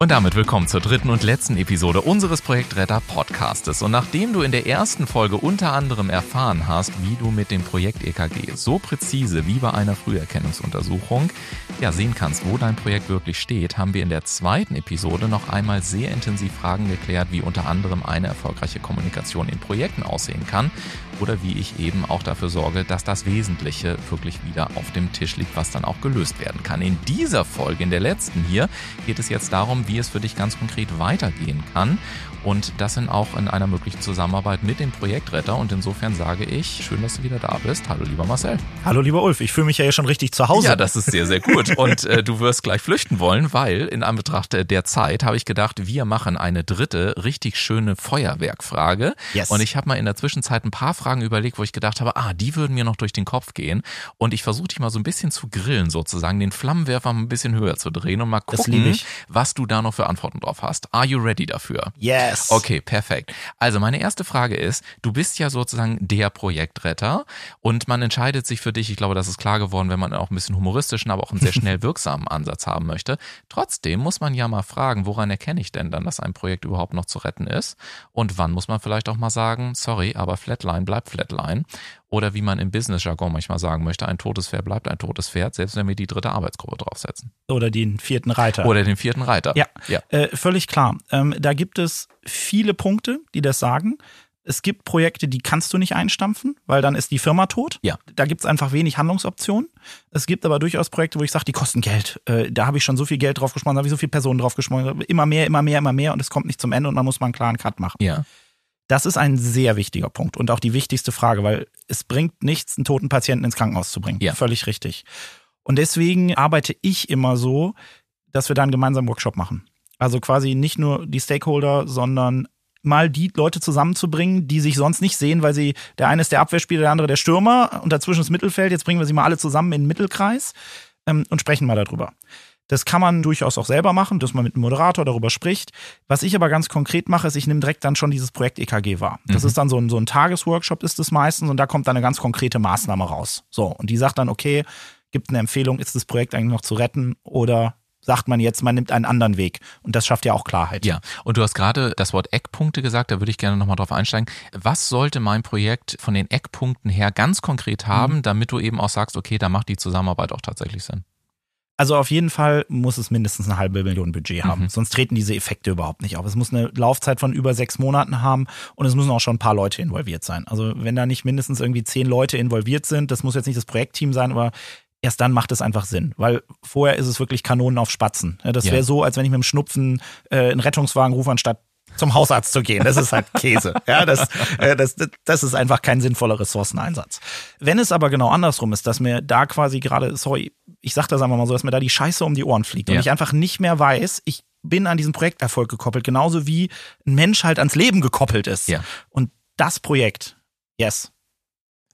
Und damit willkommen zur dritten und letzten Episode unseres Projektretter Podcastes. Und nachdem du in der ersten Folge unter anderem erfahren hast, wie du mit dem Projekt EKG so präzise wie bei einer Früherkennungsuntersuchung ja sehen kannst, wo dein Projekt wirklich steht, haben wir in der zweiten Episode noch einmal sehr intensiv Fragen geklärt, wie unter anderem eine erfolgreiche Kommunikation in Projekten aussehen kann oder wie ich eben auch dafür sorge, dass das Wesentliche wirklich wieder auf dem Tisch liegt, was dann auch gelöst werden kann. In dieser Folge, in der letzten hier, geht es jetzt darum, wie es für dich ganz konkret weitergehen kann. Und das sind auch in einer möglichen Zusammenarbeit mit dem Projektretter. Und insofern sage ich, schön, dass du wieder da bist. Hallo, lieber Marcel. Hallo, lieber Ulf. Ich fühle mich ja hier schon richtig zu Hause. Ja, das ist sehr, sehr gut. Und äh, du wirst gleich flüchten wollen, weil in Anbetracht der Zeit habe ich gedacht, wir machen eine dritte richtig schöne Feuerwerkfrage. Yes. Und ich habe mal in der Zwischenzeit ein paar Fragen überlegt, wo ich gedacht habe, ah, die würden mir noch durch den Kopf gehen. Und ich versuche dich mal so ein bisschen zu grillen, sozusagen, den Flammenwerfer ein bisschen höher zu drehen und mal gucken, was du da noch für Antworten drauf hast. Are you ready dafür? Yes. Okay, perfekt. Also meine erste Frage ist, du bist ja sozusagen der Projektretter und man entscheidet sich für dich, ich glaube, das ist klar geworden, wenn man auch ein bisschen humoristischen, aber auch einen sehr schnell wirksamen Ansatz haben möchte. Trotzdem muss man ja mal fragen, woran erkenne ich denn dann, dass ein Projekt überhaupt noch zu retten ist? Und wann muss man vielleicht auch mal sagen, sorry, aber Flatline bleibt Flatline. Oder wie man im Business-Jargon manchmal sagen möchte, ein totes Pferd bleibt ein totes Pferd, selbst wenn wir die dritte Arbeitsgruppe draufsetzen. Oder den vierten Reiter. Oder den vierten Reiter. Ja, ja. Äh, völlig klar. Ähm, da gibt es viele Punkte, die das sagen. Es gibt Projekte, die kannst du nicht einstampfen, weil dann ist die Firma tot. Ja. Da gibt es einfach wenig Handlungsoptionen. Es gibt aber durchaus Projekte, wo ich sage, die kosten Geld. Äh, da habe ich schon so viel Geld drauf geschmolzen, da habe ich so viele Personen drauf geschmolzen. Immer mehr, immer mehr, immer mehr und es kommt nicht zum Ende und man muss mal einen klaren Cut machen. Ja. Das ist ein sehr wichtiger Punkt und auch die wichtigste Frage, weil es bringt nichts, einen toten Patienten ins Krankenhaus zu bringen. Ja. Völlig richtig. Und deswegen arbeite ich immer so, dass wir da einen gemeinsamen Workshop machen. Also quasi nicht nur die Stakeholder, sondern mal die Leute zusammenzubringen, die sich sonst nicht sehen, weil sie, der eine ist der Abwehrspieler, der andere der Stürmer und dazwischen das Mittelfeld. Jetzt bringen wir sie mal alle zusammen in den Mittelkreis ähm, und sprechen mal darüber. Das kann man durchaus auch selber machen, dass man mit einem Moderator darüber spricht. Was ich aber ganz konkret mache, ist, ich nehme direkt dann schon dieses Projekt EKG wahr. Das mhm. ist dann so ein, so ein Tagesworkshop ist es meistens und da kommt dann eine ganz konkrete Maßnahme raus. So, und die sagt dann, okay, gibt eine Empfehlung, ist das Projekt eigentlich noch zu retten oder sagt man jetzt, man nimmt einen anderen Weg. Und das schafft ja auch Klarheit. Ja, und du hast gerade das Wort Eckpunkte gesagt, da würde ich gerne nochmal drauf einsteigen. Was sollte mein Projekt von den Eckpunkten her ganz konkret haben, mhm. damit du eben auch sagst, okay, da macht die Zusammenarbeit auch tatsächlich Sinn? Also auf jeden Fall muss es mindestens eine halbe Million Budget haben, mhm. sonst treten diese Effekte überhaupt nicht auf. Es muss eine Laufzeit von über sechs Monaten haben und es müssen auch schon ein paar Leute involviert sein. Also wenn da nicht mindestens irgendwie zehn Leute involviert sind, das muss jetzt nicht das Projektteam sein, aber erst dann macht es einfach Sinn, weil vorher ist es wirklich Kanonen auf Spatzen. Das wäre ja. so, als wenn ich mit dem Schnupfen äh, einen Rettungswagen rufe, anstatt zum Hausarzt zu gehen. Das ist halt Käse. Ja, das, äh, das, das ist einfach kein sinnvoller Ressourceneinsatz. Wenn es aber genau andersrum ist, dass mir da quasi gerade, sorry, ich sag das einfach mal so, dass mir da die Scheiße um die Ohren fliegt ja. und ich einfach nicht mehr weiß, ich bin an diesen Projekterfolg gekoppelt, genauso wie ein Mensch halt ans Leben gekoppelt ist. Ja. Und das Projekt, yes,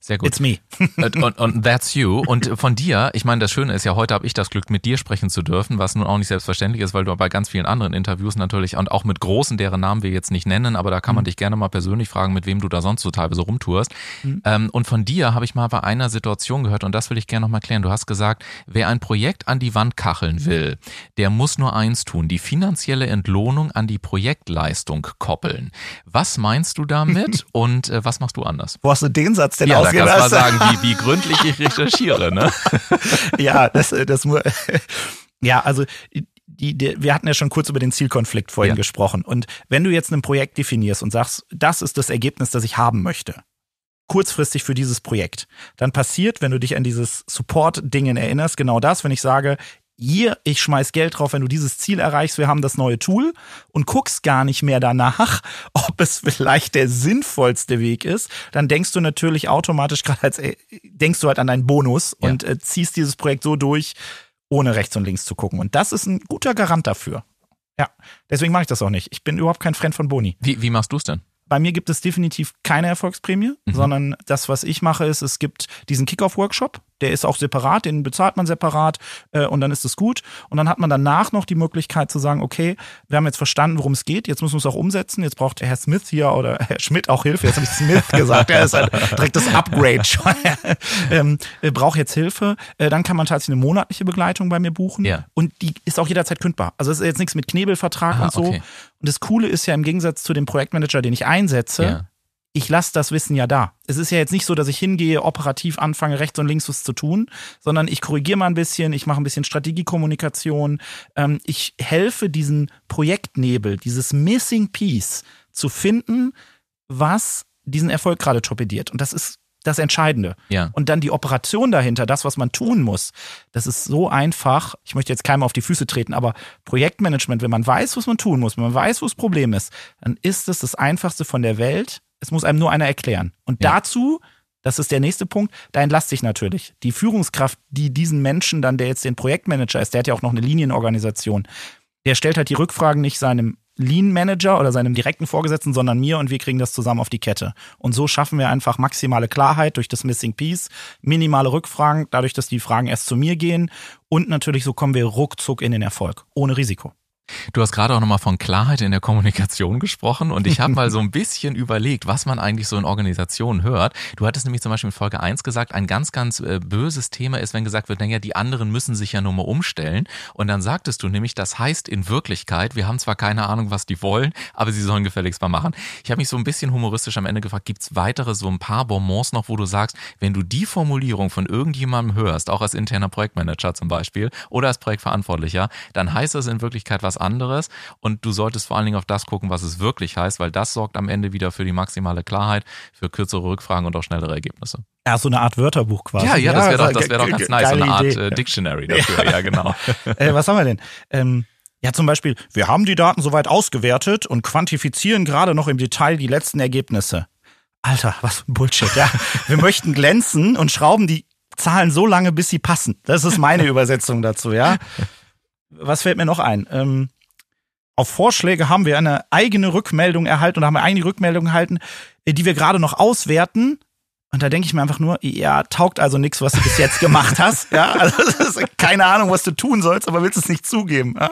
sehr gut. It's me. und, und that's you. Und von dir, ich meine, das Schöne ist ja, heute habe ich das Glück, mit dir sprechen zu dürfen, was nun auch nicht selbstverständlich ist, weil du bei ganz vielen anderen Interviews natürlich und auch mit großen, deren Namen wir jetzt nicht nennen, aber da kann man mhm. dich gerne mal persönlich fragen, mit wem du da sonst so teilweise rumtourst. Mhm. Ähm, und von dir habe ich mal bei einer Situation gehört und das will ich gerne nochmal klären. Du hast gesagt, wer ein Projekt an die Wand kacheln will, der muss nur eins tun, die finanzielle Entlohnung an die Projektleistung koppeln. Was meinst du damit und äh, was machst du anders? Wo hast du den Satz denn ja, ausgelassen? Kannst du mal sagen, wie, wie gründlich ich recherchiere, ne? ja, das, das muss, ja, also, die, die, wir hatten ja schon kurz über den Zielkonflikt vorhin ja. gesprochen. Und wenn du jetzt ein Projekt definierst und sagst, das ist das Ergebnis, das ich haben möchte, kurzfristig für dieses Projekt, dann passiert, wenn du dich an dieses Support-Dingen erinnerst, genau das, wenn ich sage, hier, ich schmeiß Geld drauf, wenn du dieses Ziel erreichst, wir haben das neue Tool und guckst gar nicht mehr danach, ob es vielleicht der sinnvollste Weg ist, dann denkst du natürlich automatisch gerade als äh, denkst du halt an deinen Bonus ja. und äh, ziehst dieses Projekt so durch, ohne rechts und links zu gucken. Und das ist ein guter Garant dafür. Ja, deswegen mache ich das auch nicht. Ich bin überhaupt kein Freund von Boni. Wie, wie machst du es denn? Bei mir gibt es definitiv keine Erfolgsprämie, mhm. sondern das, was ich mache, ist, es gibt diesen Kickoff-Workshop, Der ist auch separat, den bezahlt man separat äh, und dann ist es gut. Und dann hat man danach noch die Möglichkeit zu sagen, okay, wir haben jetzt verstanden, worum es geht, jetzt müssen wir es auch umsetzen. Jetzt braucht Herr Smith hier oder Herr Schmidt auch Hilfe. Jetzt habe ich Smith gesagt, er ist ein direktes Upgrade schon. ähm, äh, braucht jetzt Hilfe. Äh, dann kann man tatsächlich eine monatliche Begleitung bei mir buchen. Ja. Und die ist auch jederzeit kündbar. Also es ist jetzt nichts mit Knebelvertrag Ah, und so. okay. Und das Coole ist ja im Gegensatz zu dem Projektmanager, den ich einsetze, Ja. Ich lasse das Wissen ja da. Es ist ja jetzt nicht so, dass ich hingehe, operativ anfange, rechts und links was zu tun, sondern ich korrigiere mal ein bisschen, ich mache ein bisschen Strategiekommunikation. Ähm, ich helfe diesen Projektnebel, dieses Missing Piece zu finden, was diesen Erfolg gerade torpediert. Und das ist das Entscheidende. Ja. Und dann die Operation dahinter, das, was man tun muss, das ist so einfach. Ich möchte jetzt keinem auf die Füße treten, aber Projektmanagement, wenn man weiß, was man tun muss, wenn man weiß, wo das Problem ist, dann ist es das Einfachste von der Welt. Es muss einem nur einer erklären. Und Ja. dazu, das ist der nächste Punkt, da entlaste ich natürlich. Die Führungskraft, die diesen Menschen dann, der jetzt den Projektmanager ist, der hat ja auch noch eine Linienorganisation, der stellt halt die Rückfragen nicht seinem Lean Manager oder seinem direkten Vorgesetzten, sondern mir und wir kriegen das zusammen auf die Kette. Und so schaffen wir einfach maximale Klarheit durch das Missing Piece, minimale Rückfragen, dadurch, dass die Fragen erst zu mir gehen und natürlich so kommen wir ruckzuck in den Erfolg, ohne Risiko. Du hast gerade auch nochmal von Klarheit in der Kommunikation gesprochen und ich habe mal so ein bisschen überlegt, was man eigentlich so in Organisationen hört. Du hattest nämlich zum Beispiel in Folge 1 gesagt, ein ganz, ganz äh, böses Thema ist, wenn gesagt wird, naja, die anderen müssen sich ja nur mal umstellen. Und dann sagtest du nämlich, das heißt in Wirklichkeit, wir haben zwar keine Ahnung, was die wollen, aber sie sollen gefälligst mal machen. Ich habe mich so ein bisschen humoristisch am Ende gefragt, gibt's weitere so ein paar Bonbons noch, wo du sagst, wenn du die Formulierung von irgendjemandem hörst, auch als interner Projektmanager zum Beispiel oder als Projektverantwortlicher, dann heißt das in Wirklichkeit was anderes und du solltest vor allen Dingen auf das gucken, was es wirklich heißt, weil das sorgt am Ende wieder für die maximale Klarheit, für kürzere Rückfragen und auch schnellere Ergebnisse. Ja, so eine Art Wörterbuch quasi. Ja, ja, das wäre doch, also das wäre doch ganz nice, so eine Art Idee. äh, Dictionary dafür, ja, genau. Äh, was haben wir denn? Ähm, ja, zum Beispiel, wir haben die Daten soweit ausgewertet und quantifizieren gerade noch im Detail die letzten Ergebnisse. Alter, was für ein Bullshit, ja. Wir möchten glänzen und schrauben die Zahlen so lange, bis sie passen. Das ist meine Übersetzung dazu, ja. Was fällt mir noch ein? Ähm, auf Vorschläge haben wir eine eigene Rückmeldung erhalten oder haben eine eigene Rückmeldung erhalten, äh, die wir gerade noch auswerten. Und da denke ich mir einfach nur, ja, taugt also nichts, was du bis jetzt gemacht hast. Ja, also keine Ahnung, was du tun sollst, aber willst es nicht zugeben. Ja?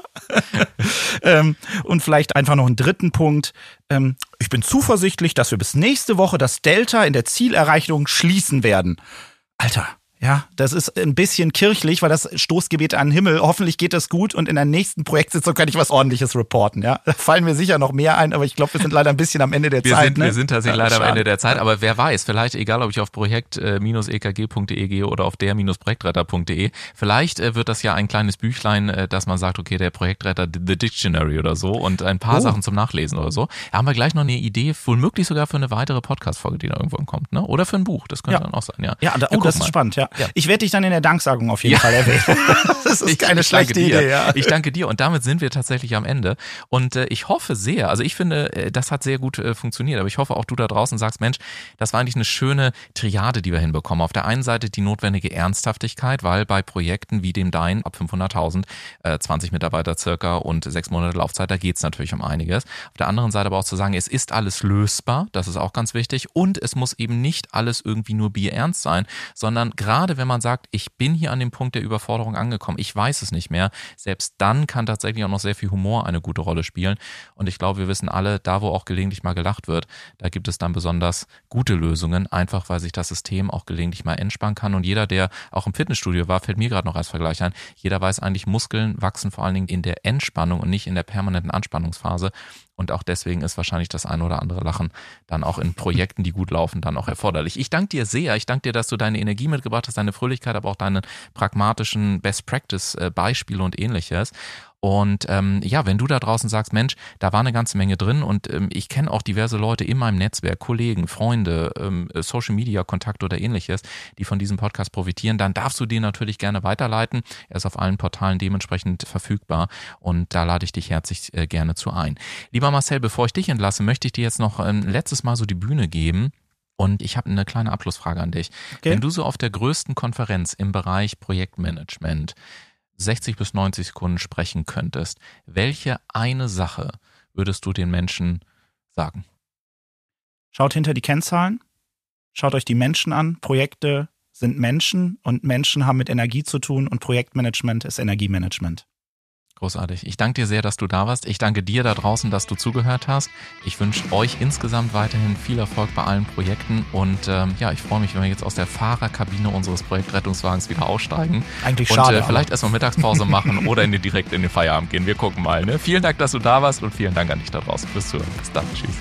ähm, und vielleicht einfach noch einen dritten Punkt. Ähm, ich bin zuversichtlich, dass wir bis nächste Woche das Delta in der Zielerreichung schließen werden. Alter, ja, das ist ein bisschen kirchlich, weil das Stoßgebet an den Himmel. Hoffentlich geht das gut und in der nächsten Projektsitzung kann ich was ordentliches reporten. Ja, da fallen mir sicher noch mehr ein, aber ich glaube, wir sind leider ein bisschen am Ende der Wir Zeit. sind, ne? wir sind tatsächlich Ja, leider am schade. Ende der Zeit, aber wer weiß, vielleicht, egal ob ich auf projekt-ekg.de gehe oder auf der-projektretter.de, vielleicht äh, wird das ja ein kleines Büchlein, äh, dass man sagt, okay, der Projektretter The Dictionary oder so und ein paar Oh. Sachen zum Nachlesen oder so. Da haben wir gleich noch eine Idee, womöglich sogar für eine weitere Podcast-Folge, die da irgendwann kommt, ne? Oder für ein Buch, das könnte Ja. dann auch sein, ja. Ja, da, oh, das ist spannend, ja. Ja. Ich werde dich dann in der Danksagung auf jeden Ja. Fall erwähnen. Das ist keine ich schlechte. Idee, ja. Ich danke dir und damit sind wir tatsächlich am Ende. Und äh, ich hoffe sehr, also ich finde, äh, das hat sehr gut äh, funktioniert, aber ich hoffe auch du da draußen sagst, Mensch, das war eigentlich eine schöne Triade, die wir hinbekommen. Auf der einen Seite die notwendige Ernsthaftigkeit, weil bei Projekten wie dem Dein ab 500.000, äh, 20 Mitarbeiter circa und sechs Monate Laufzeit, da geht's natürlich um einiges. Auf der anderen Seite aber auch zu sagen, es ist alles lösbar, das ist auch ganz wichtig und es muss eben nicht alles irgendwie nur bierernst sein, sondern gerade wenn man sagt, ich bin hier an dem Punkt der Überforderung angekommen, ich weiß es nicht mehr, selbst dann kann tatsächlich auch noch sehr viel Humor eine gute Rolle spielen. Und ich glaube, wir wissen alle, da wo auch gelegentlich mal gelacht wird, da gibt es dann besonders gute Lösungen, einfach weil sich das System auch gelegentlich mal entspannen kann. Und jeder, der auch im Fitnessstudio war, fällt mir gerade noch als Vergleich ein, jeder weiß eigentlich, Muskeln wachsen vor allen Dingen in der Entspannung und nicht in der permanenten Anspannungsphase. Und auch deswegen ist wahrscheinlich das ein oder andere Lachen dann auch in Projekten, die gut laufen, dann auch erforderlich. Ich danke dir sehr. Ich danke dir, dass du deine Energie mitgebracht hast, deine Fröhlichkeit, aber auch deine pragmatischen Best Practice äh, Beispiele und ähnliches. Und ähm, ja, wenn du da draußen sagst, Mensch, da war eine ganze Menge drin und ähm, ich kenne auch diverse Leute in meinem Netzwerk, Kollegen, Freunde, ähm, Social Media Kontakte oder ähnliches, die von diesem Podcast profitieren, dann darfst du den natürlich gerne weiterleiten. Er ist auf allen Portalen dementsprechend verfügbar und da lade ich dich herzlich äh, gerne zu ein. Lieber Marcel, bevor ich dich entlasse, möchte ich dir jetzt noch ein letztes Mal so die Bühne geben. Und ich habe eine kleine Abschlussfrage an dich. Okay. Wenn du so auf der größten Konferenz im Bereich Projektmanagement 60 bis 90 Sekunden sprechen könntest, welche eine Sache würdest du den Menschen sagen? Schaut hinter die Kennzahlen, schaut euch die Menschen an, Projekte, sind Menschen und Menschen haben mit Energie zu tun und Projektmanagement ist Energiemanagement. Großartig. Ich danke dir sehr, dass du da warst. Ich danke dir da draußen, dass du zugehört hast. Ich wünsche euch insgesamt weiterhin viel Erfolg bei allen Projekten und ähm, ja, ich freue mich, wenn wir jetzt aus der Fahrerkabine unseres Projektrettungswagens wieder aussteigen. Eigentlich und, schade. Äh, vielleicht erstmal Mittagspause machen oder in den, direkt in den Feierabend gehen. Wir gucken mal. Ne? Vielen Dank, dass du da warst und vielen Dank an dich da draußen fürs Zuhören. Bis dann. Tschüss.